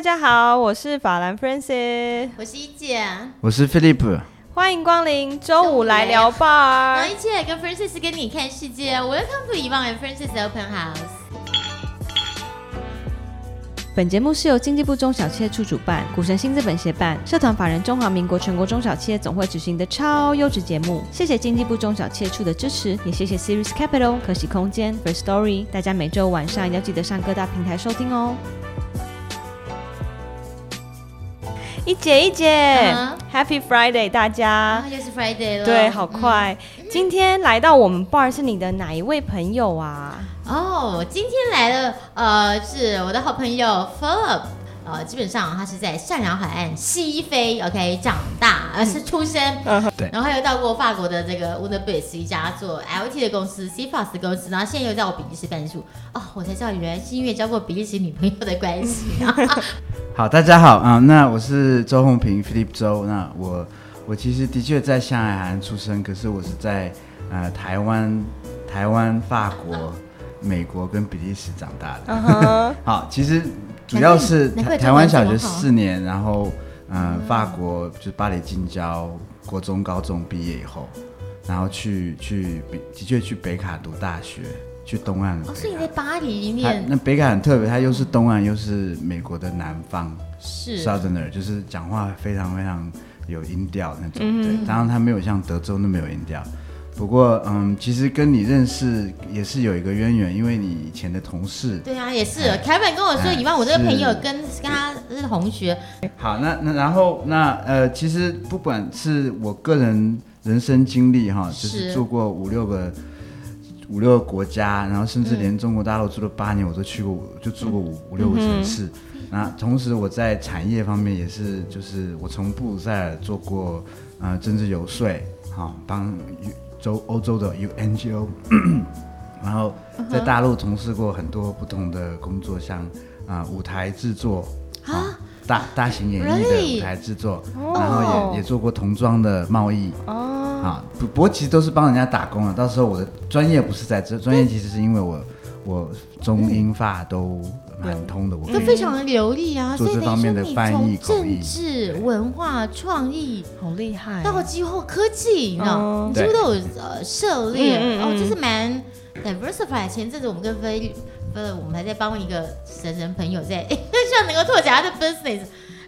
大家好，我是法兰 Francis，我是一姐，我是 Philip，欢迎光临周五来聊吧。然后一姐跟 Francis 跟你看世界，Welcome to 遗忘 Francis Open House。本节目是由经济部中小企业处主办，股神新资本协办，社团法人中华民国全国中小企业总会执行的超优质节目。谢谢经济部中小企业处的支持，也谢谢 Series Capital、可喜空间、First Story。大家每周晚上要记得上各大平台收听哦。一姐一姐，Happy Friday，大家！又是 Friday 了，对，好快。今天来到我们 bar 是你的哪一位朋友啊？哦，今天来的呃是我的好朋友 Philip，呃，基本上他是在善良海岸西非，OK 长大，而是出生，对，然后他又到过法国的这个 w o n d e r b a s e 一家做 LT 的公司，CFAS 的公司，然后现在又在我比利时办事处。哦，我才知道原来是因为交过比利时女朋友的关系。好，大家好啊，那我是周红平 Philip 周，那我我其实的确在上海海岸出生，可是我是在呃台湾、台湾、法国。美国跟比利时长大的，好，其实主要是台台湾小学四年，然后嗯，法国就是巴黎近郊国中、高中毕业以后，然后去去的确去北卡读大学，去东岸。哦，所以你在巴黎念？那北卡很特别，它又是东岸，又是美国的南方，是 Southerner，就是讲话非常非常有音调那种，对，当然它没有像德州那么有音调。不过，嗯，其实跟你认识也是有一个渊源，因为你以前的同事。对啊，也是。凯文跟我说，以外我这个朋友跟跟他是同学。好，那那然后那呃，其实不管是我个人人生经历哈，就是住过五六个五六个国家，然后甚至连中国大陆住了八年，我都去过，就住过五五六个城市。那同时我在产业方面也是，就是我从布鲁塞尔做过呃政治游说，好帮。洲欧洲的 UNGO，然后在大陆从事过很多不同的工作，像啊舞台制作啊？大大型演艺的舞台制作，然后也也做过童装的贸易哦。啊不不过其实都是帮人家打工了。到时候我的专业不是在这专业，其实是因为我我中英法都。蛮通的，都非常的流利啊，做这方面的翻译、政治、文化、创意，好厉害。到几乎科技，你知道，几乎都有呃涉猎，哦，就是蛮 diversify。前阵子我们跟飞呃，我们还在帮一个神人朋友在，希望能够拓展他的 business。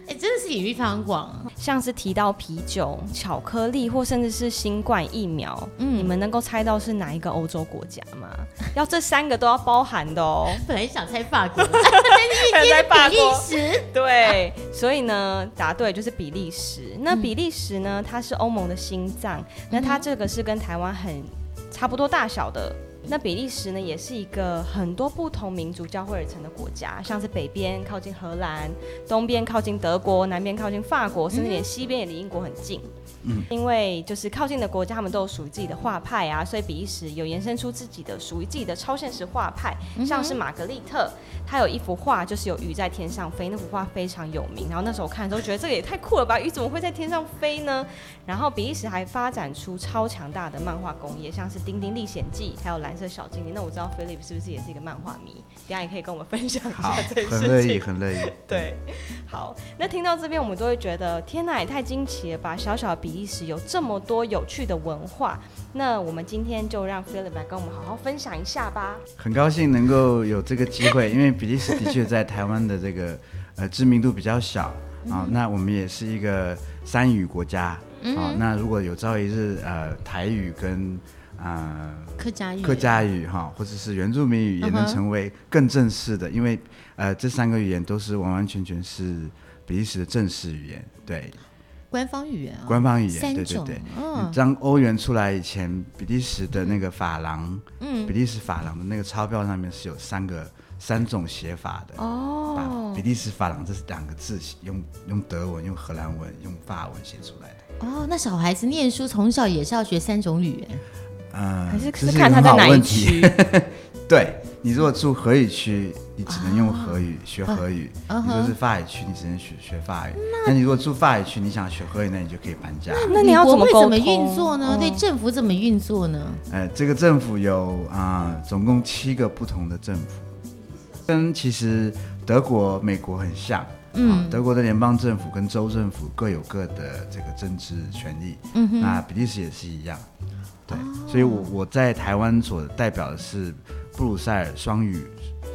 哎，真的是领域非常广，像是提到啤酒、巧克力，或甚至是新冠疫苗，嗯，你们能够猜到是哪一个欧洲国家吗？要这三个都要包含的哦。本来想猜法国，但是比利时。对，所以呢，答对就是比利时。那比利时呢，它是欧盟的心脏，那它这个是跟台湾很差不多大小的。那比利时呢，也是一个很多不同民族交汇而成的国家，像是北边靠近荷兰，东边靠近德国，南边靠近法国，甚至连西边也离英国很近。嗯因为就是靠近的国家，他们都有属于自己的画派啊，所以比利时有延伸出自己的属于自己的超现实画派，像是玛格丽特，他有一幅画就是有鱼在天上飞，那幅画非常有名。然后那时候我看的时候觉得这个也太酷了吧，鱼怎么会在天上飞呢？然后比利时还发展出超强大的漫画工业，像是《丁丁历险记》还有《蓝色小精灵》。那我知道 Philip 是不是也是一个漫画迷？等下也可以跟我们分享一下这件事情。很乐意，很乐意。对，好，那听到这边我们都会觉得天哪，也太惊奇了吧！小小的比利时有这么多有趣的文化，那我们今天就让 Philip 来跟我们好好分享一下吧。很高兴能够有这个机会，因为比利时的确在台湾的这个呃知名度比较小啊。那我们也是一个三语国家啊。那如果有朝一日呃台语跟啊客家语客家语哈，或者是原住民语也能成为更正式的，因为呃这三个语言都是完完全全是比利时的正式语言，对。官方语言，官方语言，对对对。嗯，当欧元出来以前，比利时的那个法郎，嗯，比利时法郎的那个钞票上面是有三个三种写法的。哦，把比利时法郎这是两个字用用德文、用荷兰文、用法文写出来的。哦，那小孩子念书从小也是要学三种语言。嗯，还是是看他在哪一区。对你如果住荷语区，你只能用荷语学荷语；你说是法语区，你只能学学法语。那你如果住法语区，你想学荷语，那你就可以搬家。那你要怎么怎么运作呢？对政府怎么运作呢？呃，这个政府有啊，总共七个不同的政府，跟其实德国、美国很像。嗯，德国的联邦政府跟州政府各有各的这个政治权利。嗯哼，那比利时也是一样。对，所以我我在台湾所代表的是布鲁塞尔双语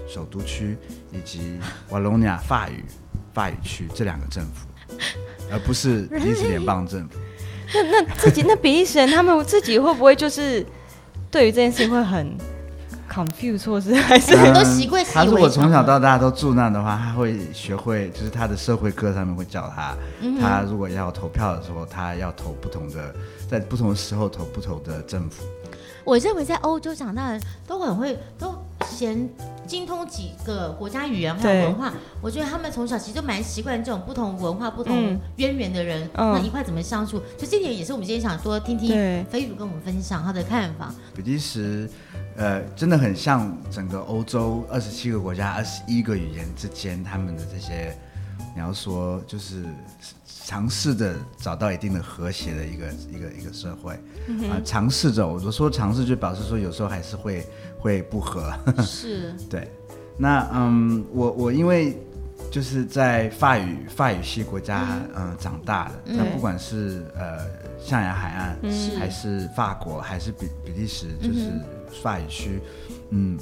首都区以及瓦隆尼亚法语法语区这两个政府，而不是比利时联邦政府。那那自己那比利时人他们自己会不会就是对于这件事情会很？confuse 或是还是很多习惯。他如果从小到大都住那的话，他会学会，就是他的社会课上面会教他，他如果要投票的时候，他要投不同的，在不同的时候投不同的政府。我认为在欧洲长大的都很会，都先精通几个国家语言还有文化。我觉得他们从小其实就蛮习惯这种不同文化、不同渊源的人，那一块怎么相处。就这点也是我们今天想多听听飞宇跟我们分享他的看法。比利时。呃，真的很像整个欧洲二十七个国家、二十一个语言之间，他们的这些，你要说就是尝试着找到一定的和谐的一个一个一个社会啊，尝试着，我说尝试就表示说有时候还是会会不和，是，对，那嗯，我我因为就是在法语法语系国家嗯。长大的，那不管是呃象牙海岸，还是法国，还是比比利时，就是。法语区，嗯，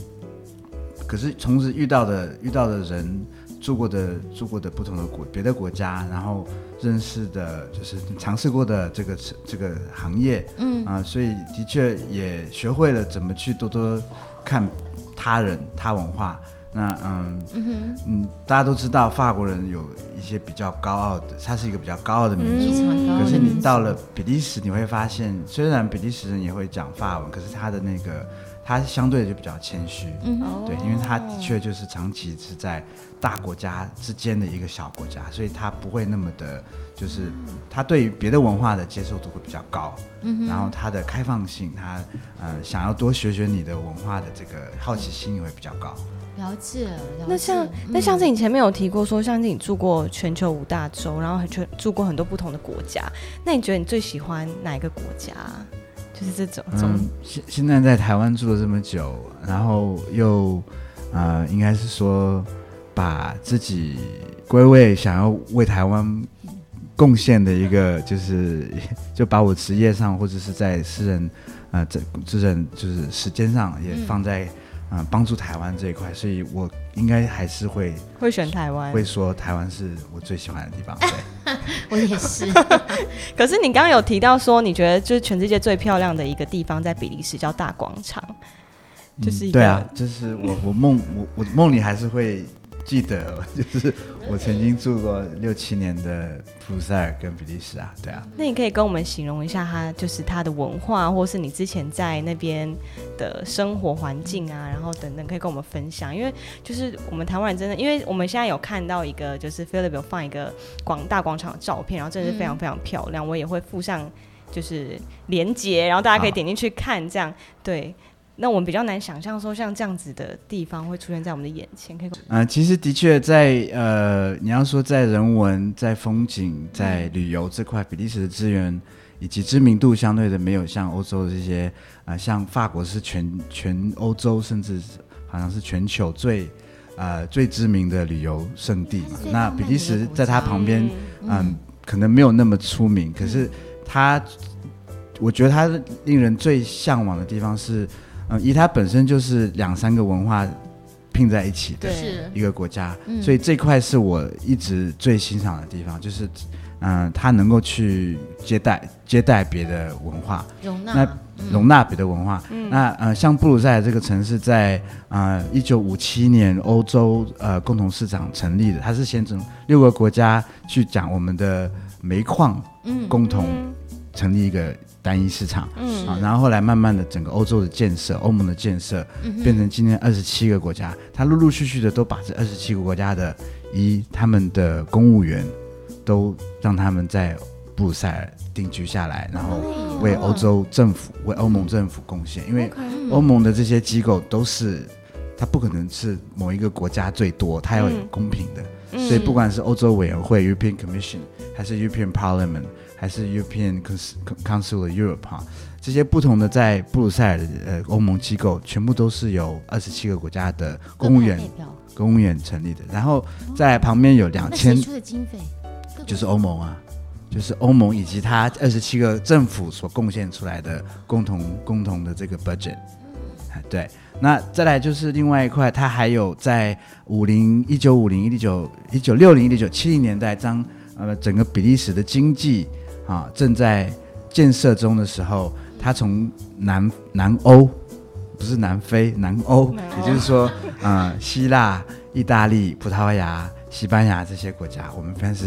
可是从此遇到的遇到的人，住过的住过的不同的国别的国家，然后认识的就是尝试过的这个这个行业，嗯啊，所以的确也学会了怎么去多多看他人他文化。那嗯嗯，大家都知道法国人有一些比较高傲的，他是一个比较高傲的民族。可是你到了比利时，你会发现，虽然比利时人也会讲法文，可是他的那个他相对的就比较谦虚。嗯，对，因为他的确就是长期是在大国家之间的一个小国家，所以他不会那么的，就是他对于别的文化的接受度会比较高。嗯，然后他的开放性，他呃想要多学学你的文化的这个好奇心也会比较高。了解，那像那像是你前面有提过说，像是你住过全球五大洲，然后还全住过很多不同的国家，那你觉得你最喜欢哪一个国家？就是这种。嗯，现现在在台湾住了这么久，然后又呃，应该是说把自己归位，想要为台湾贡献的一个，就是 就把我职业上或者是在私人啊这这人就是时间上也放在。嗯，帮助台湾这一块，所以我应该还是会会选台湾，会说台湾是我最喜欢的地方。对，我也是。可是你刚刚有提到说，你觉得就是全世界最漂亮的一个地方在比利时，叫大广场，就是对啊，就是我我梦我我梦里还是会。记得，就是我曾经住过六七年的普鲁塞尔跟比利时啊，对啊。那你可以跟我们形容一下它，就是它的文化，或是你之前在那边的生活环境啊，然后等等，可以跟我们分享。因为就是我们台湾人真的，因为我们现在有看到一个，就是 Philip 有放一个广大广场的照片，然后真的是非常非常漂亮。我也会附上就是连接，然后大家可以点进去看，这样对。那我们比较难想象说像这样子的地方会出现在我们的眼前，可以。嗯，其实的确在呃，你要说在人文、在风景、在旅游这块，比利时的资源以及知名度相对的没有像欧洲这些啊，像法国是全全欧洲甚至好像是全球最呃最知名的旅游胜地嘛。那比利时在它旁边，嗯，可能没有那么出名，可是它，我觉得它令人最向往的地方是。嗯，以它本身就是两三个文化拼在一起的一个国家，所以这块是我一直最欣赏的地方，就是嗯，它能够去接待接待别的文化，容纳那容纳别的文化。嗯那呃，像布鲁塞尔这个城市，在呃一九五七年欧洲呃共同市场成立的，它是先从六个国家去讲我们的煤矿，嗯，共同成立一个。单一市场，嗯。啊，然后后来慢慢的整个欧洲的建设，欧盟的建设，变成今天二十七个国家，他陆陆续续的都把这二十七个国家的一他们的公务员都让他们在布鲁塞尔定居下来，然后为欧洲政府、为欧盟政府贡献，因为欧盟的这些机构都是，它不可能是某一个国家最多，它要有公平的，所以不管是欧洲委员会 （European Commission） 还是 European Parliament。还是 European Council of Europe 哈，这些不同的在布鲁塞尔的呃欧盟机构，全部都是由二十七个国家的公务员公务员成立的。然后在旁边有两千，出的经费就是欧盟啊，就是欧盟以及它二十七个政府所贡献出来的共同共同的这个 budget。对，那再来就是另外一块，它还有在五零一九五零一九一九六零一九七零年代，当呃整个比利时的经济啊正在建设中的时候，他从南南欧。不是南非，南欧，也就是说，呃，希腊、意大利、葡萄牙、西班牙这些国家，我们平时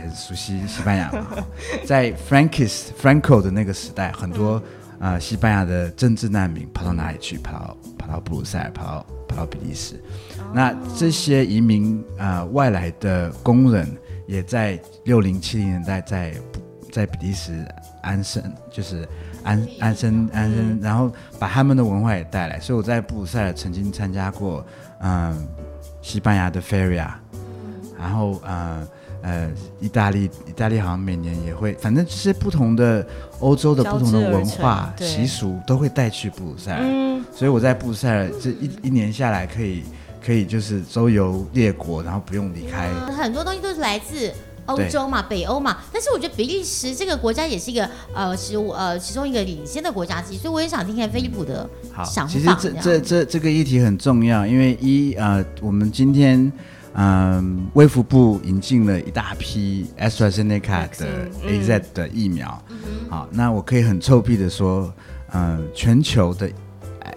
很熟悉西班牙嘛。在 Frankis Franco 的那个时代，很多呃西班牙的政治难民跑到哪里去？跑到跑到布鲁塞尔，跑到跑到比利时。那这些移民呃外来的工人，也在六零七零年代在在比利时安生，就是。安安生安生，然后把他们的文化也带来。所以我在布鲁塞尔曾经参加过，嗯，西班牙的 Feria，然后呃呃，意大利意大利好像每年也会，反正就是不同的欧洲的不同的文化习俗都会带去布鲁塞尔。嗯，所以我在布鲁塞尔这一一年下来，可以可以就是周游列国，然后不用离开。很多东西都是来自。欧洲嘛，北欧嘛，但是我觉得比利时这个国家也是一个呃，是呃其中一个领先的国家之一，所以我也想听听菲利普的想法。其实这这这这个议题很重要，因为一呃，我们今天嗯，卫福部引进了一大批 AstraZeneca 的 AZ 的疫苗，好，那我可以很臭屁的说，嗯，全球的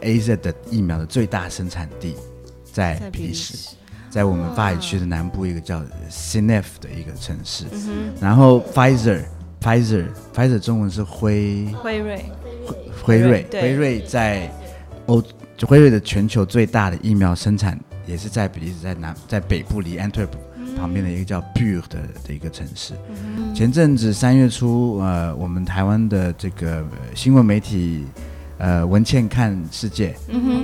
AZ 的疫苗的最大生产地在比利时。在我们法语区的南部，一个叫 c n e f 的一个城市，然后 Pfizer，Pfizer，Pfizer 中文是辉。辉瑞，辉瑞，辉瑞在欧，辉瑞的全球最大的疫苗生产也是在比利时，在南，在北部离 Antwerp 旁边的一个叫 Bure 的的一个城市。前阵子三月初，呃，我们台湾的这个新闻媒体，呃，文茜看世界，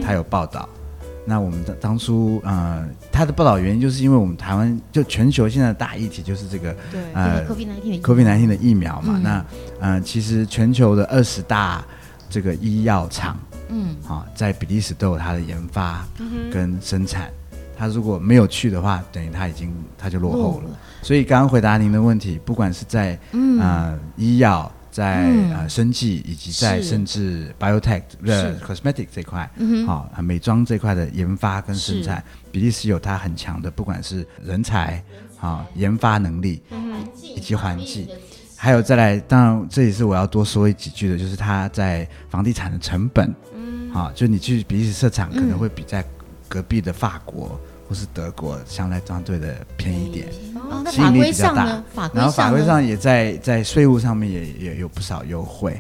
他有报道。那我们的当初呃，他的报道原因就是因为我们台湾就全球现在的大议题就是这个呃，COVID-19 COVID-19 的疫苗嘛。那呃，其实全球的二十大这个医药厂，嗯，好，在比利时都有它的研发跟生产。他如果没有去的话，等于他已经他就落后了。所以刚刚回答您的问题，不管是在呃医药。在呃生技以及在甚至 biotech 的 cosmetic 这块，好美妆这块的研发跟生产，比利时有它很强的，不管是人才啊研发能力，以及环境，还有再来，当然这也是我要多说几句的，就是它在房地产的成本，好，就你去比利时设厂可能会比在隔壁的法国。或是德国相对相对的便宜点，吸引力比较大。然后法规上也在在税务上面也也有不少优惠。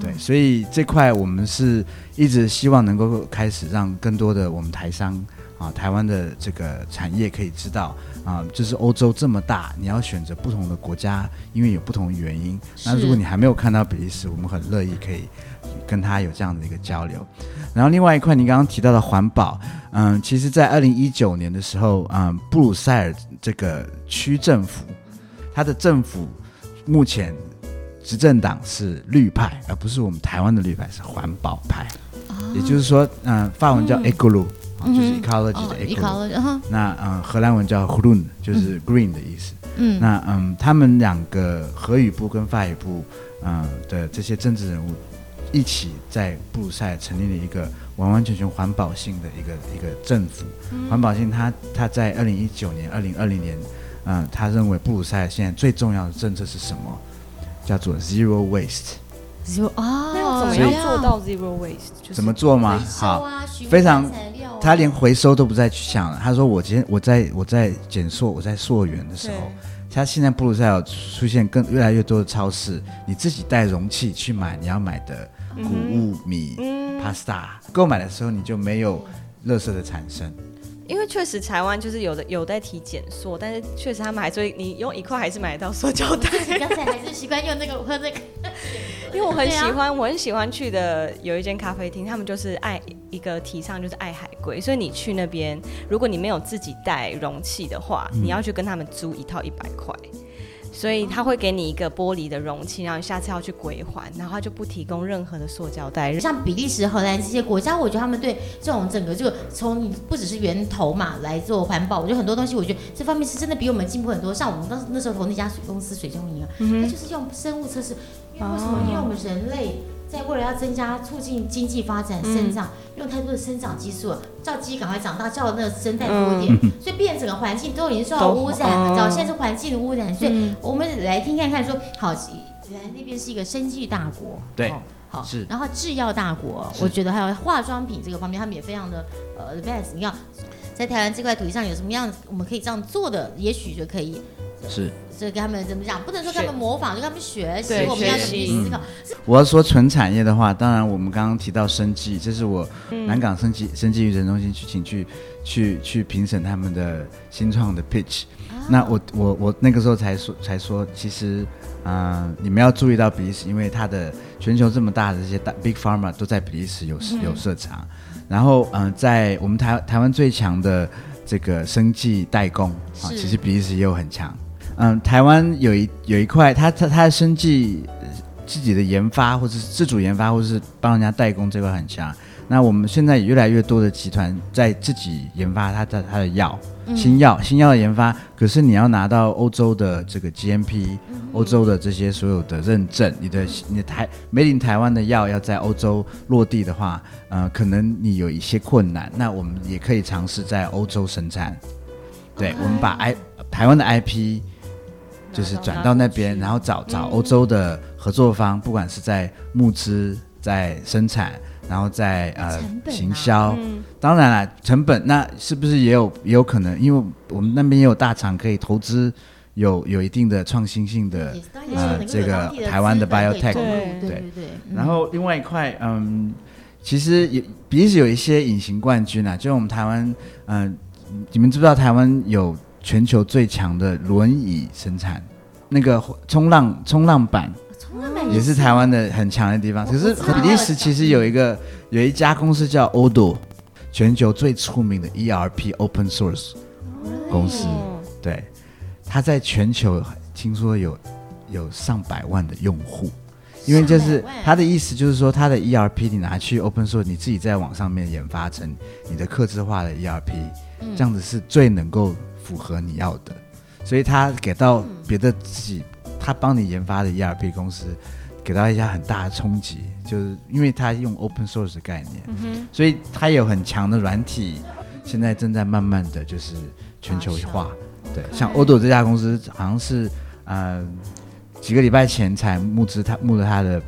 对，所以这块我们是一直希望能够开始让更多的我们台商啊，台湾的这个产业可以知道啊，就是欧洲这么大，你要选择不同的国家，因为有不同的原因。那如果你还没有看到比利时，我们很乐意可以跟他有这样的一个交流。然后另外一块，你刚刚提到的环保，嗯，其实，在二零一九年的时候，嗯，布鲁塞尔这个区政府，它的政府目前执政党是绿派，而不是我们台湾的绿派，是环保派。也就是说，嗯，法文叫 ecolo，就是 ecology 的 ecolo。那嗯，荷兰文叫 groen，就是 green 的意思。嗯。那嗯，他们两个荷语部跟法语部，嗯的这些政治人物。一起在布鲁塞尔成立了一个完完全全环保性的一个一个政府。环保性，他他在二零一九年、二零二零年，嗯，他认为布鲁塞尔现在最重要的政策是什么？叫做 zero waste。zero 啊，怎么样做到 zero waste？怎么做吗？好，非常，他连回收都不再去想了。他说：“我今天我在我在减塑，我在溯源的时候。”他现在布鲁塞尔出现更越来越多的超市，你自己带容器去买你要买的谷物米、pasta，购买的时候你就没有垃圾的产生。因为确实台湾就是有的有在提减塑，但是确实他们还是你用一块还是买得到塑胶袋。刚才还是习惯用那个喝那个。因为我很喜欢，我很喜欢去的有一间咖啡厅，他们就是爱一个提倡就是爱海龟，所以你去那边，如果你没有自己带容器的话，你要去跟他们租一套一百块。所以他会给你一个玻璃的容器，然后你下次要去归还，然后他就不提供任何的塑胶袋。像比利时、荷兰这些国家，我觉得他们对这种整个就从不只是源头嘛来做环保，我觉得很多东西，我觉得这方面是真的比我们进步很多。像我们当时那时候投那家水公司水中银啊，它就是用生物测试，因为为什么？因为我们人类。在为了要增加促进经济发展生长，用太多的生长激素，叫鸡赶快长大，叫那个生态多一点，所以变整个环境都已经受到污染了。早现在是环境的污染，所以我们来听看看说，好，原来那边是一个生计大国，对，好是，然后制药大国，我觉得还有化妆品这个方面，他们也非常的呃 advance。你看，在台湾这块土地上有什么样我们可以这样做的，也许就可以是。所以跟他们怎么讲？不能说跟他们模仿，就跟他们学习。我们要去思考。我要说纯产业的话，当然我们刚刚提到生计，这是我南港生技生计育成中心去请去去去评审他们的新创的 pitch。那我我我那个时候才说才说，其实啊，你们要注意到比利时，因为它的全球这么大的这些大 big pharma 都在比利时有有设厂。然后嗯，在我们台台湾最强的这个生技代工啊，其实比利时也有很强。嗯，台湾有一有一块，它它它的生计自己的研发，或者是自主研发，或者是帮人家代工这块很强。那我们现在越来越多的集团在自己研发它的它的药，新药新药的研发。可是你要拿到欧洲的这个 GMP，欧洲的这些所有的认证，你的你台 Made in 台湾的药要在欧洲落地的话，呃，可能你有一些困难。那我们也可以尝试在欧洲生产。对，我们把 I 台湾的 IP。就是转到那边，然后找找欧洲的合作方，不管是在募资、在生产，然后在呃行销。当然了，成本那是不是也有也有可能？因为我们那边也有大厂可以投资，有有一定的创新性的呃这个台湾的 biotech。对对对。然后另外一块，嗯，其实也彼此有一些隐形冠军啊，就是我们台湾，嗯，你们知不知道台湾有？全球最强的轮椅生产，那个冲浪冲浪板，也是台湾的很强的地方。可是比利时其实有一个有一家公司叫 Odo，全球最出名的 ERP Open Source 公司，对，它在全球听说有有上百万的用户，因为就是他的意思就是说，他的 ERP 你拿去 Open Source，你自己在网上面研发成你的客制化的 ERP，这样子是最能够。符合你要的，所以他给到别的自己，他帮你研发的 ERP 公司，给到一家很大的冲击，就是因为他用 Open Source 的概念，所以他有很强的软体，现在正在慢慢的就是全球化。对，像 Odo 这家公司，好像是嗯几个礼拜前才募资，他募了他的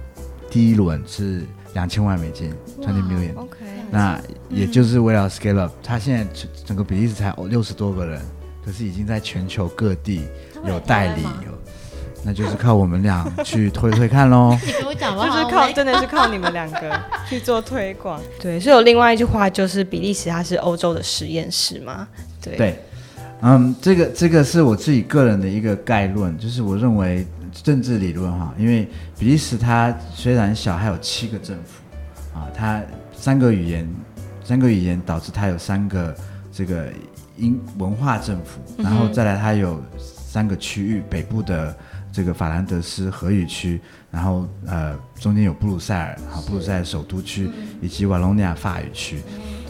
第一轮是两千万美金，twenty million。OK，那也就是为了 scale up，他现在整个比例是才六十多个人。可是已经在全球各地有代理，有，那就是靠我们俩去推推看喽。你跟我讲吧，就是靠，真的是靠你们两个 去做推广。对，所以有另外一句话，就是比利时它是欧洲的实验室嘛。对对，嗯，这个这个是我自己个人的一个概论，就是我认为政治理论哈，因为比利时它虽然小，还有七个政府啊，它三个语言，三个语言导致它有三个这个。英文化政府，然后再来，它有三个区域：北部的这个法兰德斯荷语区，然后呃中间有布鲁塞尔，好布鲁塞尔首都区，以及瓦隆尼亚法语区。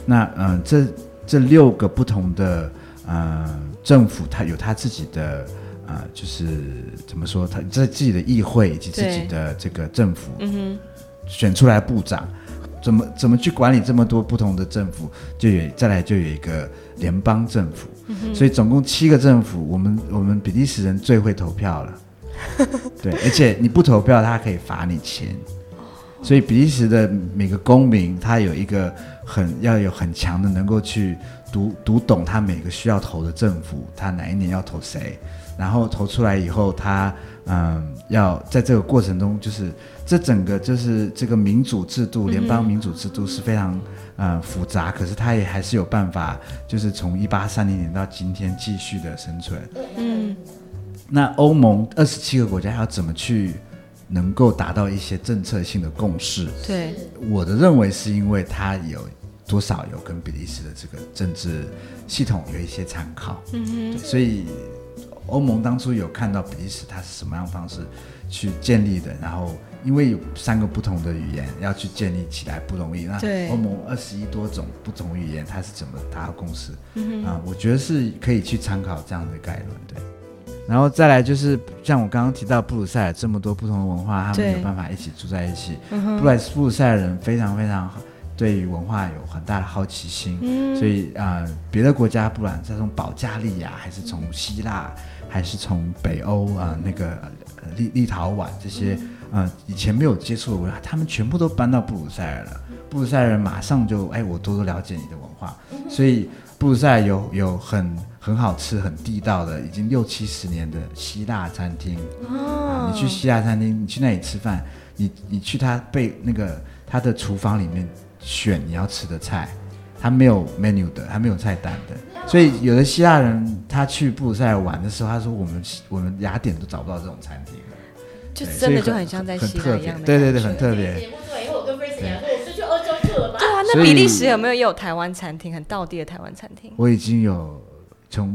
那嗯，这这六个不同的呃政府，它有它自己的呃，就是怎么说，他在自己的议会以及自己的这个政府，选出来部长。怎么怎么去管理这么多不同的政府？就有再来就有一个联邦政府，所以总共七个政府。我们我们比利时人最会投票了，对，而且你不投票，他可以罚你钱。所以比利时的每个公民，他有一个很要有很强的能够去读读懂他每个需要投的政府，他哪一年要投谁，然后投出来以后，他嗯要在这个过程中就是。这整个就是这个民主制度，联邦民主制度是非常呃复杂，可是它也还是有办法，就是从一八三零年到今天继续的生存。嗯，那欧盟二十七个国家要怎么去能够达到一些政策性的共识？对，我的认为是因为它有多少有跟比利时的这个政治系统有一些参考。嗯哼，所以。欧盟当初有看到比利时它是什么样方式去建立的，然后因为有三个不同的语言要去建立起来不容易，那欧盟二十一多种不同语言它是怎么达到共识？啊，我觉得是可以去参考这样的概论，对。然后再来就是像我刚刚提到布鲁塞尔这么多不同的文化，他们有办法一起住在一起。布莱斯布鲁塞尔人非常非常对于文化有很大的好奇心，所以啊，别的国家不管是从保加利亚，还是从希腊，还是从北欧啊那个立立陶宛这些，呃，以前没有接触的文化，他们全部都搬到布鲁塞尔了。布鲁塞尔人马上就哎，我多多了解你的文化，所以布鲁塞尔有有很。很好吃、很地道的，已经六七十年的希腊餐厅。哦，你去希腊餐厅，你去那里吃饭，你你去他被那个他的厨房里面选你要吃的菜，他没有 menu 的，他没有菜单的。所以有的希腊人他去布鲁塞尔玩的时候，他说我们我们雅典都找不到这种餐厅，就真的就很像在希腊一样的。对对对，很特别。节目因为我跟 Grace 讲说，我是去欧洲去了嘛。对啊，那比利时有没有也有台湾餐厅，很道地的台湾餐厅？我已经有。从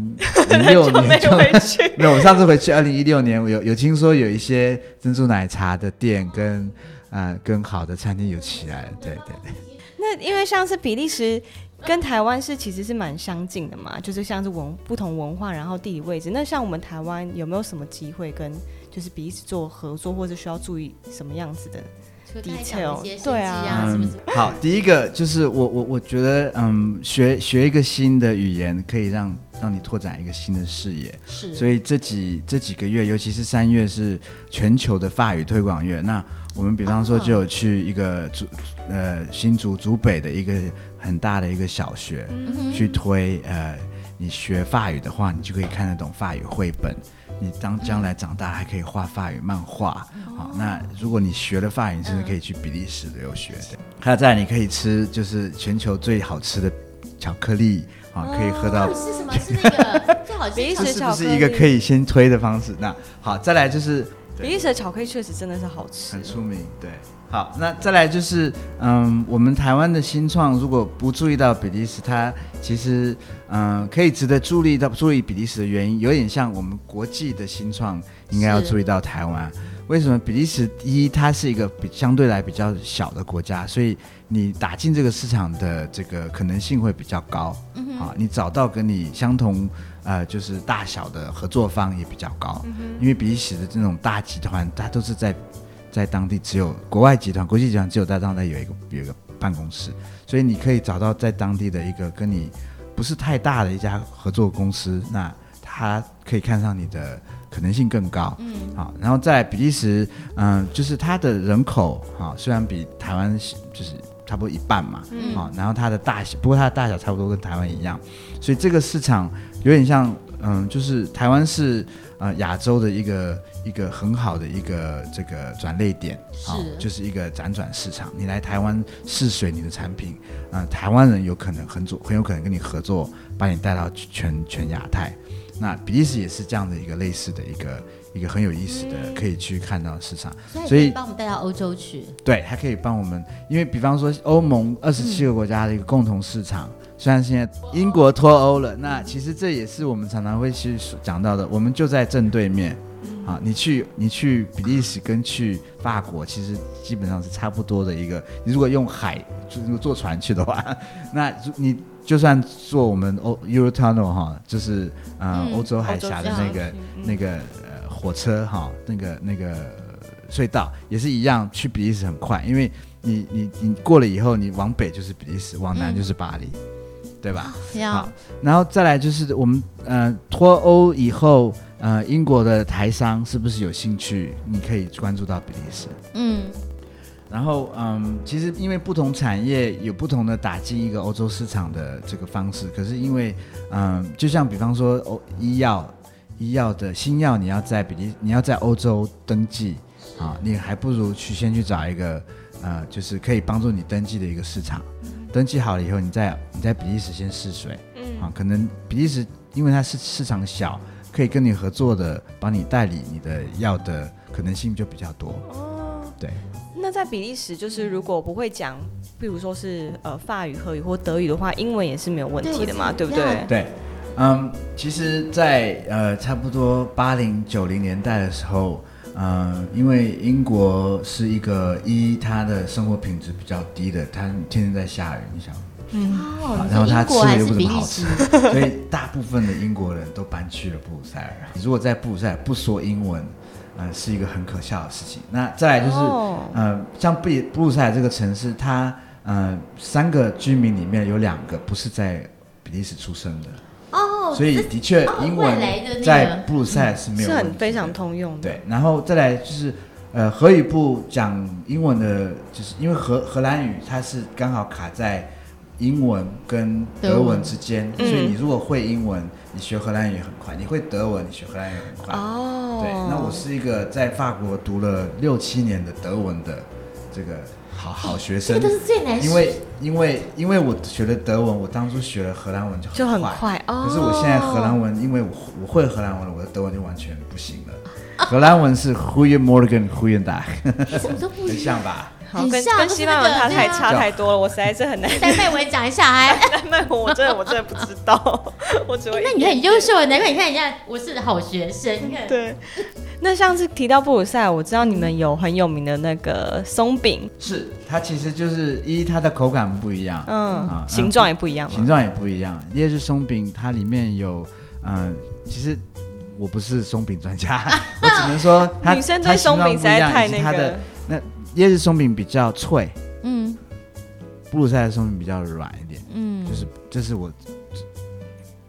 零六年 就 没有，我上次回去二零一六年，我有有听说有一些珍珠奶茶的店跟呃跟好的餐厅有起来，对对对。那因为像是比利时跟台湾是其实是蛮相近的嘛，就是像是文不同文化，然后地理位置。那像我们台湾有没有什么机会跟就是彼此做合作，或者需要注意什么样子的？detail 对啊，好，第一个就是我我我觉得，嗯，学学一个新的语言可以让让你拓展一个新的视野，是，所以这几这几个月，尤其是三月是全球的法语推广月，那我们比方说就有去一个竹呃新竹竹北的一个很大的一个小学去推，呃，你学法语的话，你就可以看得懂法语绘本。你当将来长大还可以画法语漫画，好，那如果你学了法语，甚至可以去比利时留学的。还有在你可以吃就是全球最好吃的巧克力，啊，可以喝到。是什么？是那个最好吃比利时巧克力。是一个可以先推的方式。那好，再来就是比利时的巧克力确实真的是好吃，很出名。对。好，那再来就是，嗯，我们台湾的新创，如果不注意到比利时，它其实，嗯，可以值得注意到注意比利时的原因，有点像我们国际的新创应该要注意到台湾。为什么？比利时一，它是一个比相对来比较小的国家，所以你打进这个市场的这个可能性会比较高。嗯啊，你找到跟你相同，呃，就是大小的合作方也比较高。嗯因为比利时的这种大集团，它都是在。在当地只有国外集团、国际集团只有在当地有一个有一个办公室，所以你可以找到在当地的一个跟你不是太大的一家合作公司，那他可以看上你的可能性更高。嗯，好，然后在比利时，嗯，就是它的人口哈，虽然比台湾就是差不多一半嘛，嗯，好，然后它的大小，不过它的大小差不多跟台湾一样，所以这个市场有点像，嗯，就是台湾是呃亚洲的一个。一个很好的一个这个转类点，好，就是一个辗转市场。你来台湾试水你的产品，啊，台湾人有可能很主，很有可能跟你合作，把你带到全全亚太。那比利时也是这样的一个类似的一个一个很有意思的，可以去看到市场。所以帮我们带到欧洲去。对，还可以帮我们，因为比方说欧盟二十七个国家的一个共同市场，虽然现在英国脱欧了，那其实这也是我们常常会去讲到的，我们就在正对面。啊，你去你去比利时跟去法国，其实基本上是差不多的一个。你如果用海，就是坐船去的话，那你就算坐我们欧 Eurotunnel 哈，就是呃欧洲海峡的那个那个呃火车哈，那个那个隧道也是一样，去比利时很快，因为你你你过了以后，你往北就是比利时，往南就是巴黎，对吧？好，然后再来就是我们呃脱欧以后。呃，英国的台商是不是有兴趣？你可以关注到比利时。嗯，然后嗯，其实因为不同产业有不同的打进一个欧洲市场的这个方式，可是因为嗯，就像比方说欧医药，医药的新药你要在比利，你要在欧洲登记啊，你还不如去先去找一个呃，就是可以帮助你登记的一个市场。登记好了以后，你在你在比利时先试水。嗯，啊，可能比利时因为它是市场小。可以跟你合作的，帮你代理你的药的可能性就比较多哦。对，那在比利时，就是如果不会讲，比如说是呃法语、荷语或德语的话，英文也是没有问题的嘛，对不对？对，嗯，其实在，呃差不多八零九零年代的时候，嗯，因为英国是一个一，它的生活品质比较低的，它天天在下雨，你想，嗯，然后它吃的又不怎么好吃，所以大部分的英国人都搬去了布鲁塞尔。如果在布鲁塞尔不说英文，呃，是一个很可笑的事情。那再来就是，呃，像布布鲁塞尔这个城市，它，呃，三个居民里面有两个不是在比利时出生的。所以的确，英文在布鲁塞尔是没有是很非常通用的。对，然后再来就是，呃，荷语部讲英文的，就是因为荷荷兰语它是刚好卡在英文跟德文之间，所以你如果会英文，你学荷兰语很快；你会德文，你学荷兰语很快。哦。对，那我是一个在法国读了六七年的德文的这个。好好学生，这都是最难。因为因为因为我学了德文，我当初学了荷兰文就就很快。可是我现在荷兰文，因为我我会荷兰文了，我的德文就完全不行了。荷兰文是 Huyen Morgan，Huyen Da，很像吧？很像，跟跟西班牙文差太差太多了，我实在是很难。丹麦文讲一下，哎，丹麦文我真的我真的不知道，我只会。那你很优秀，难怪你看人家我是好学生。对。那上次提到布鲁塞尔，我知道你们有很有名的那个松饼，是它其实就是一它的口感不一样，嗯啊，形状也不一样，形状也不一样。椰子松饼它里面有，嗯，其实我不是松饼专家，我只能说 女生对松饼实在太那个。那椰子松饼比较脆，嗯，布鲁塞尔松饼比较软一点，嗯，就是这是我。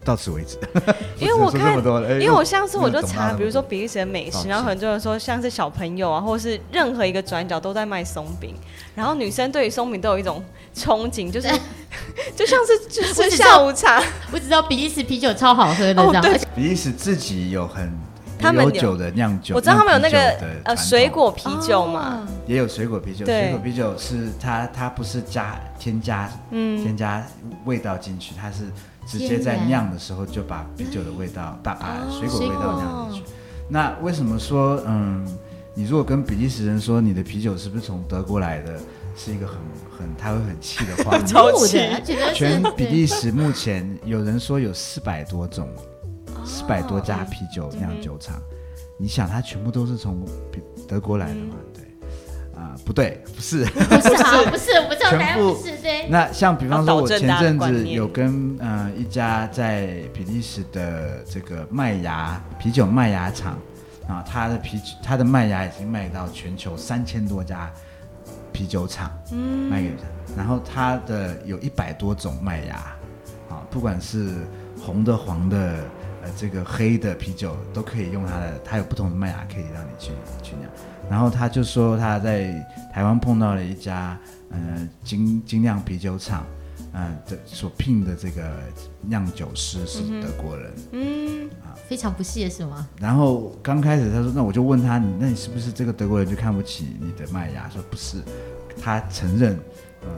到此为止，因为我看，因为我上次我就查，比如说比利时的美食，然后很多人说像是小朋友啊，或者是任何一个转角都在卖松饼，然后女生对于松饼都有一种憧憬，就是 就像是就是下午茶。我只知道比利时啤酒超好喝的，这样。比利时自己有很有酒的酿酒，我知道他们有那个呃水果啤酒嘛，也有水果啤酒。水果啤酒是它它不是加添加嗯添加味道进去，它是。直接在酿的时候就把啤酒的味道，把把水果味道酿进去。那为什么说，嗯，你如果跟比利时人说你的啤酒是不是从德国来的，是一个很很他会很气的话。超气！全比利时目前有人说有四百多种，四百多家啤酒酿酒厂，你想它全部都是从德国来的吗？啊，不对，不是，不是，不是，不是，全部是对。那像比方说，我前阵子有跟呃一家在比利时的这个麦芽啤酒麦芽厂啊，它的啤酒它的麦芽已经卖到全球三千多家啤酒厂，嗯，卖给他。然后它的有一百多种麦芽，啊，不管是红的、黄的、呃这个黑的啤酒都可以用它的，它有不同的麦芽可以让你去去酿。然后他就说他在台湾碰到了一家嗯精精酿啤酒厂，嗯的所聘的这个酿酒师是德国人，嗯啊非常不屑是吗？然后刚开始他说那我就问他你那你是不是这个德国人就看不起你的麦芽？说不是，他承认呃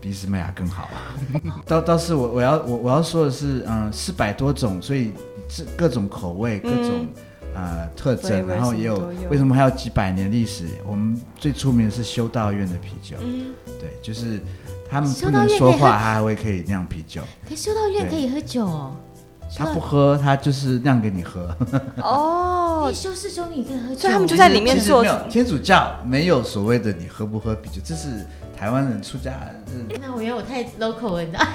比斯麦芽更好。倒倒是我我要我我要说的是嗯四百多种，所以这各种口味各种。呃，特征，然后也有为什么还有几百年历史？我们最出名的是修道院的啤酒，嗯，对，就是他们不能说话，他还会可以酿啤酒。可修道院可以喝酒哦？他不喝，他就是酿给你喝。哦，修士中你可以喝酒，所以他们就在里面做。天主教没有所谓的你喝不喝啤酒，这是台湾人出家。那我觉得我太 local 了，你知道。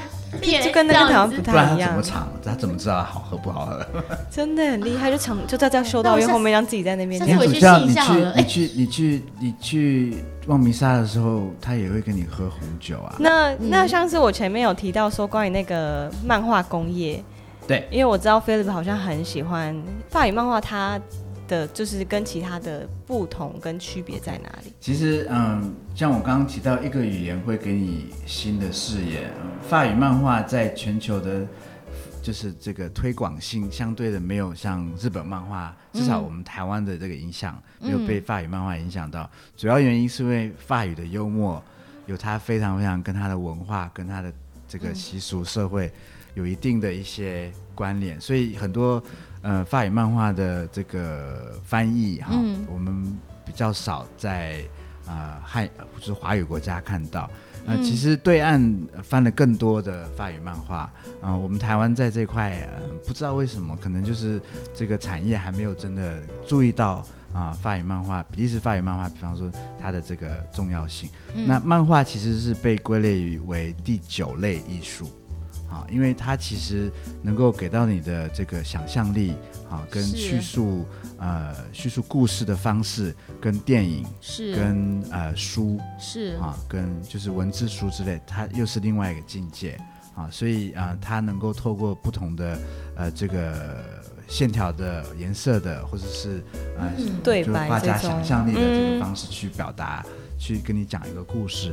就跟那个台湾不太一样，怎么尝？他怎么知道好喝不好喝？真的很厉害，就尝就在在修道院后面，让自己在那边。天主教，你去你去你去你去望弥撒的时候，他也会跟你喝红酒啊。那那上次我前面有提到说关于那个漫画工业，对，因为我知道 Philip 好像很喜欢法语漫画，他。的就是跟其他的不同跟区别在哪里？其实，嗯，像我刚刚提到，一个语言会给你新的视野。法语漫画在全球的，就是这个推广性相对的没有像日本漫画，至少我们台湾的这个影响没有被法语漫画影响到。主要原因是因为法语的幽默有它非常非常跟它的文化跟它的这个习俗社会有一定的一些关联，所以很多。呃，法语漫画的这个翻译哈，我们比较少在啊汉就是华语国家看到。呃，其实对岸翻了更多的法语漫画啊，我们台湾在这块呃不知道为什么，可能就是这个产业还没有真的注意到啊法语漫画，比利时法语漫画，比方说它的这个重要性。那漫画其实是被归类于为第九类艺术，啊，因为它其实能够给到你的这个想象力啊，跟叙述。呃，叙述故事的方式跟电影是跟呃书是啊，跟就是文字书之类，它又是另外一个境界啊，所以啊，它能够透过不同的呃这个线条的颜色的，或者是呃对画家想象力的这个方式去表达，去跟你讲一个故事。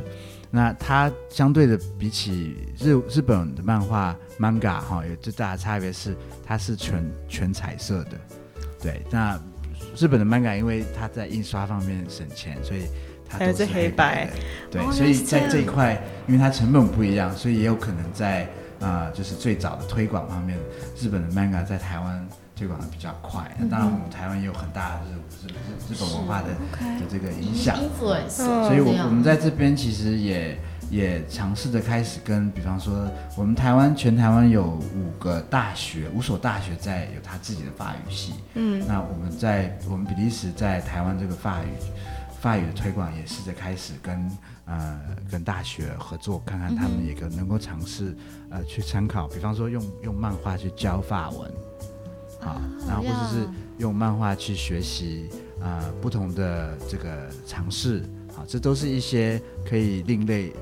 那它相对的比起日日本的漫画 manga 哈，有最大的差别是它是全全彩色的。对，那日本的 manga，因为它在印刷方面省钱，所以它都是黑白。对，所以在这一块，因为它成本不一样，所以也有可能在啊，就是最早的推广方面，日本的 manga 在台湾推广的比较快。那当然，我们台湾也有很大的日日日本文化的的这个影响。所以，我我们在这边其实也。也尝试着开始跟，比方说，我们台湾全台湾有五个大学，五所大学在有他自己的法语系。嗯，那我们在我们比利时在台湾这个法语法语的推广也试着开始跟呃跟大学合作，看看他们也可能够尝试呃去参考，比方说用用漫画去教法文，好，然后或者是用漫画去学习啊不同的这个尝试，好，这都是一些可以另类。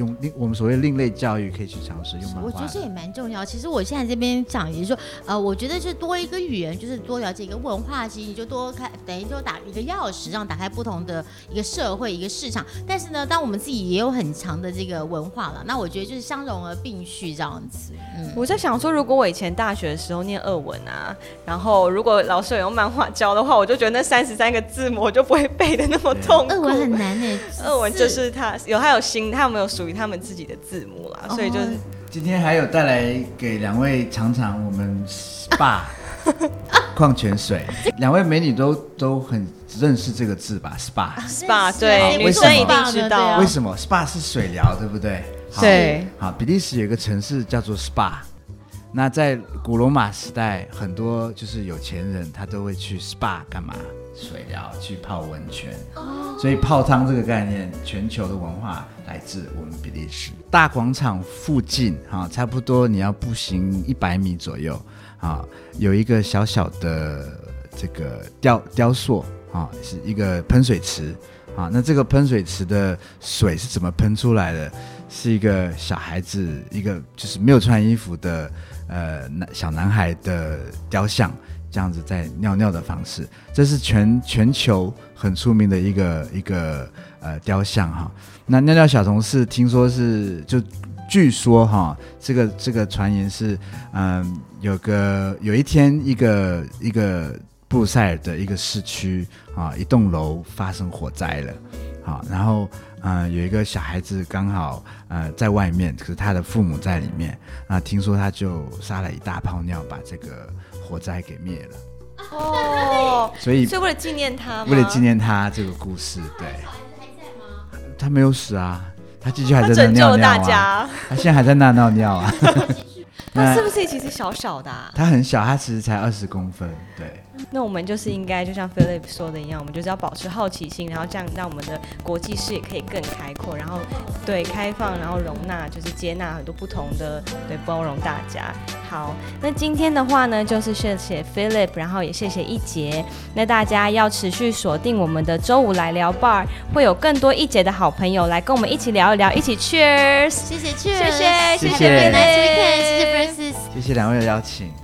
用另我们所谓另类教育可以去尝试用漫画，我觉得这也蛮重要。其实我现在这边讲也是说，呃，我觉得是多一个语言，就是多了解一个文化，其实你就多开，等于就打一个钥匙，让打开不同的一个社会一个市场。但是呢，当我们自己也有很强的这个文化了，那我觉得就是相融而并蓄这样子。嗯，我在想说，如果我以前大学的时候念俄文啊，然后如果老师有用漫画教的话，我就觉得那三十三个字母我就不会背的那么痛苦。俄文很难呢，俄文就是它有它有心，它有没有属于他们自己的字母啦，所以就是今天还有带来给两位尝尝我们 SPA 矿泉水，两位美女都都很认识这个字吧？SPA SPA 对，女生一定知道。为什么 SPA 是水疗，对不对？对。好，比利时有一个城市叫做 SPA，那在古罗马时代，很多就是有钱人他都会去 SPA 干嘛？水疗，去泡温泉。所以泡汤这个概念，全球的文化来自我们比利时大广场附近，哈，差不多你要步行一百米左右，啊，有一个小小的这个雕雕塑，啊，是一个喷水池，啊，那这个喷水池的水是怎么喷出来的？是一个小孩子，一个就是没有穿衣服的呃男小男孩的雕像。这样子在尿尿的方式，这是全全球很出名的一个一个呃雕像哈。那尿尿小童是听说是就据说哈，这个这个传言是嗯有个有一天一个一个布鲁塞尔的一个市区啊一栋楼发生火灾了，好然后嗯有一个小孩子刚好呃在外面，可是他的父母在里面，啊听说他就撒了一大泡尿把这个。火灾给灭了哦，所以所以为了纪念他，为了纪念他这个故事，对。他没有死啊，他继续还在那尿尿啊，他现在还在那尿尿啊。他是不是其实小小的？他很小，他其实才二十公分，对。那我们就是应该就像 Philip 说的一样，我们就是要保持好奇心，然后这样让我们的国际视野可以更开阔，然后对开放，然后容纳，就是接纳很多不同的，对包容大家。好，那今天的话呢，就是谢谢 Philip，然后也谢谢一杰。那大家要持续锁定我们的周五来聊 bar，会有更多一杰的好朋友来跟我们一起聊一聊，一起 Cheers，谢谢 Cheers，谢谢谢谢，谢谢 Francis，谢谢两位的邀请。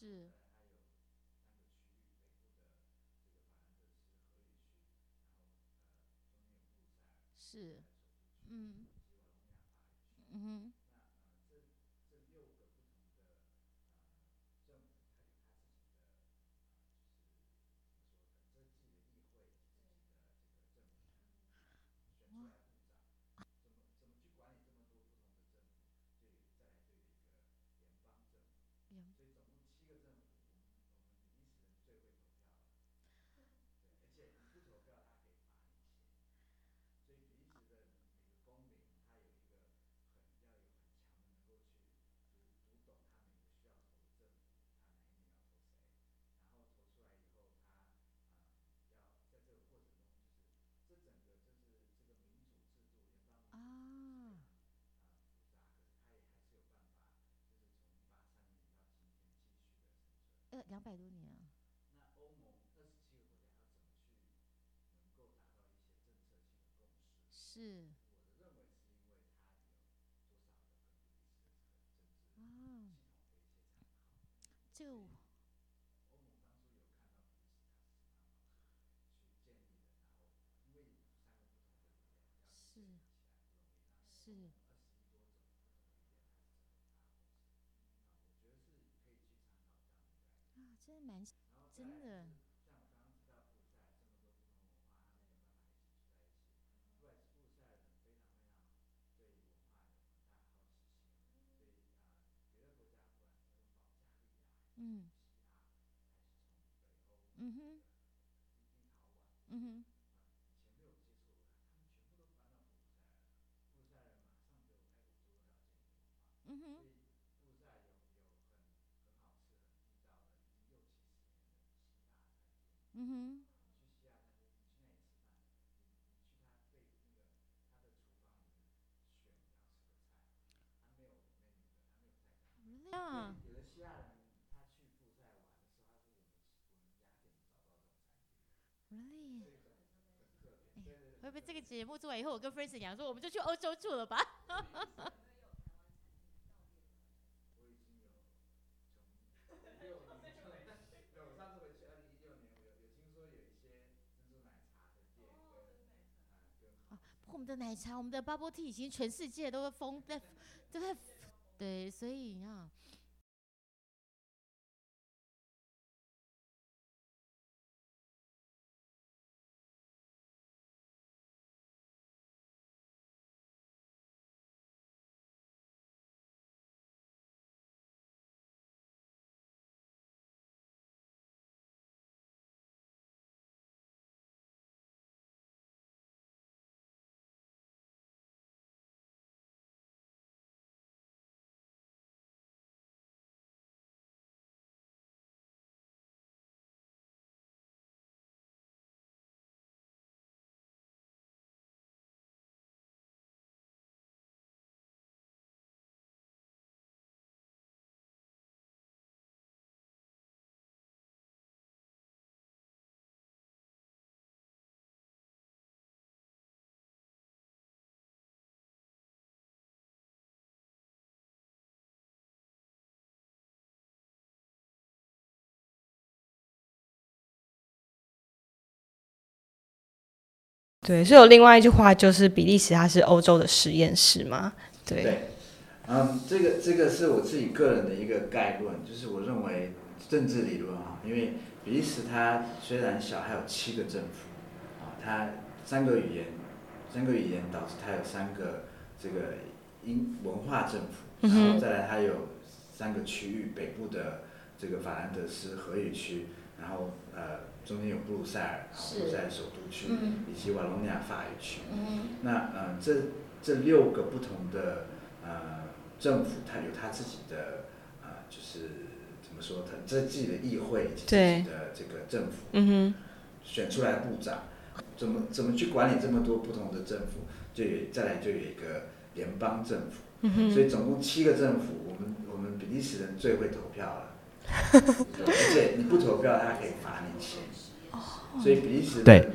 是。是，嗯，嗯哼。呃，两百多年啊。那欧盟二十七个国家要怎么去能够达到一些政策性的共识？是。我的认为是因为它有多少的跟比利时的这个是蛮好去建立的，然后因为三个不同的语言要建立起来不容易，是。真的蛮真的。嗯。嗯哼。嗯哼到布塞这么多不同文化，他没有办法一起住在一起。布塞布塞人非常非常对文化有很大好奇心，所以啊，别的国家不管从保加利亚、嗯，希腊，还是从北欧，嗯哼，立陶宛，嗯哼，以前没有接触过他，他们全部都搬到布塞了。布塞人马上就哎，我就要建立文化，嗯哼。嗯哼。你去西亚餐厅，你去那里吃饭，你你去他对那个他的厨房里面选你要吃的菜，他没有 menu 的，他没有菜单。啊。有的西亚人他去布塞玩的时候，他说我们我们雅典找不到这种餐厅。Really？很特别。会不会这个节目做完以后，我跟 Francis 讲说，我们就去欧洲住了吧？啊我们的奶茶，我们的 bubble tea 已经全世界都疯在，都在，对，所以啊。对，所以有另外一句话，就是比利时它是欧洲的实验室嘛？对，嗯，这个这个是我自己个人的一个概论，就是我认为政治理论啊，因为比利时它虽然小，还有七个政府，啊，它三个语言，三个语言导致它有三个这个英文化政府，然后再来它有三个区域，北部的这个法兰德斯荷语区，然后呃。中间有布鲁塞尔，布鲁塞尔首都区，以及瓦隆尼亚法语区。那呃，这这六个不同的呃政府，它有它自己的呃，就是怎么说，它这自己的议会以及，自己的这个政府，选出来部长，怎么怎么去管理这么多不同的政府？就有再来就有一个联邦政府。所以总共七个政府，我们我们比利时人最会投票了。而且你不投票，他可以罚你钱。所以比利时对，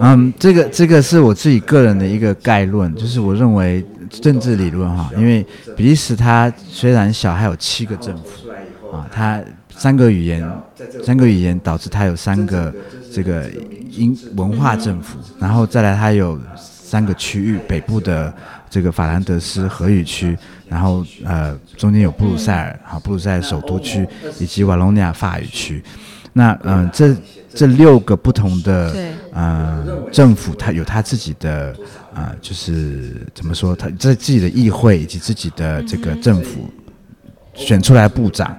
嗯，这个这个是我自己个人的一个概论，就是我认为政治理论哈，因为比利时它虽然小，还有七个政府啊，它三个语言，三个语言导致它有三个这个英文化政府，然后再来它有三个区域，北部的这个法兰德斯荷语区，然后呃中间有布鲁塞尔，哈布鲁塞尔首都区以及瓦隆尼亚法语区。那嗯，这这六个不同的呃政府，它有它自己的啊，就是怎么说，它在自己的议会以及自己的这个政府选出来部长，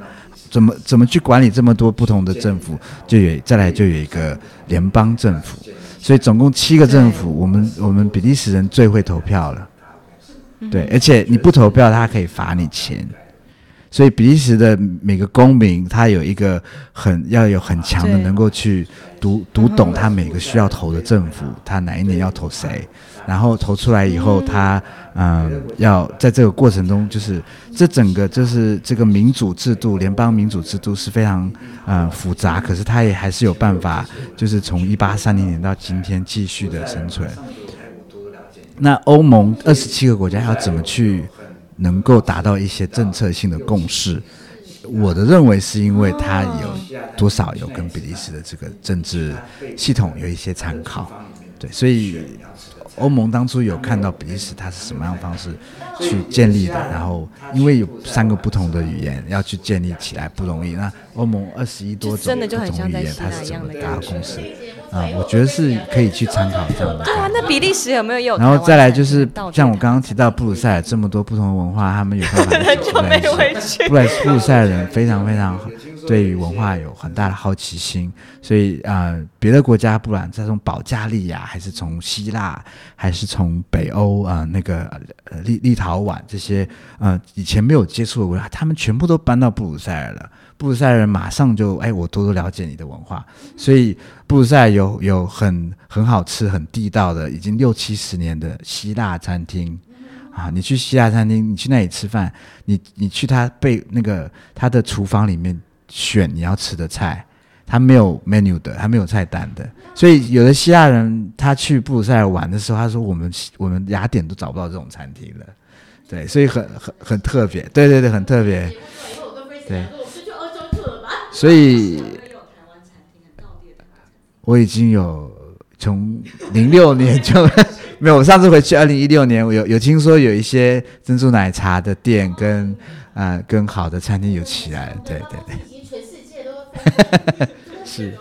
怎么怎么去管理这么多不同的政府，就有再来就有一个联邦政府，所以总共七个政府，我们我们比利时人最会投票了，对，而且你不投票，他可以罚你钱。所以比利时的每个公民，他有一个很要有很强的能够去读读懂他每个需要投的政府，他哪一年要投谁，然后投出来以后，他嗯要在这个过程中，就是这整个就是这个民主制度，联邦民主制度是非常嗯复杂，可是他也还是有办法，就是从一八三零年到今天继续的生存。那欧盟二十七个国家要怎么去？能够达到一些政策性的共识，我的认为是因为它有多少有跟比利时的这个政治系统有一些参考，对，所以欧盟当初有看到比利时它是什么样方式去建立的，然后因为有三个不同的语言要去建立起来不容易，那欧盟二十一多种不同语言它是怎么达到共识？啊，我觉得是可以去参考这样的。对啊，那比利时有没有有？然后再来就是像我刚刚提到布鲁塞尔这么多不同的文化，他们有办法 就没回去。布莱布鲁塞尔人非常非常对于文化有很大的好奇心，所以啊，别的国家不管再从保加利亚，还是从希腊，还是从北欧啊那个呃立立陶宛这些呃以前没有接触的国家，他们全部都搬到布鲁塞尔了。布鲁塞尔人马上就哎，我多多了解你的文化，所以布鲁塞尔有有很很好吃、很地道的，已经六七十年的希腊餐厅。啊！你去希腊餐厅，你去那里吃饭，你你去他被那个他的厨房里面选你要吃的菜，他没有 menu 的，他没有菜单的，所以有的希腊人他去布鲁塞尔玩的时候，他说我们我们雅典都找不到这种餐厅了，对，所以很很很特别，对对对，很特别，对。所以，我已经有从零六年就 没有。我上次回去二零一六年，我有有听说有一些珍珠奶茶的店跟啊跟好的餐厅有起来了。对对对，已经全世界都是。